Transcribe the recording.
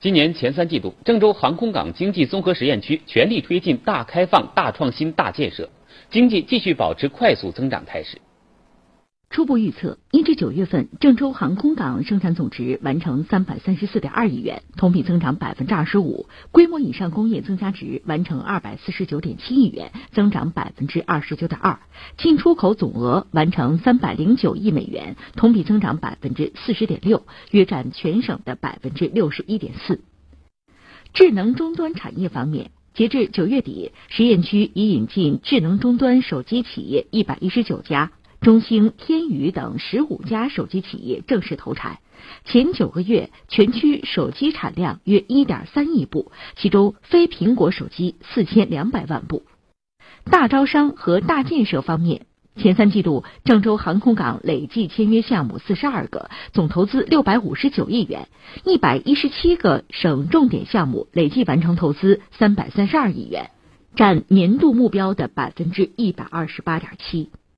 今年前三季度，郑州航空港经济综合实验区全力推进大开放、大创新、大建设，经济继续保持快速增长态势。初步预测，一至九月份，郑州航空港生产总值完成三百三十四点二亿元，同比增长百分之二十五；规模以上工业增加值完成二百四十九点七亿元，增长百分之二十九点二；进出口总额完成三百零九亿美元，同比增长百分之四十点六，约占全省的百分之六十一点四。智能终端产业方面，截至九月底，实验区已引进智能终端手机企业一百一十九家。中兴、天宇等十五家手机企业正式投产。前九个月，全区手机产量约一点三亿部，其中非苹果手机四千两百万部。大招商和大建设方面，前三季度郑州航空港累计签约项目四十二个，总投资六百五十九亿元，一百一十七个省重点项目累计完成投资三百三十二亿元，占年度目标的百分之一百二十八点七。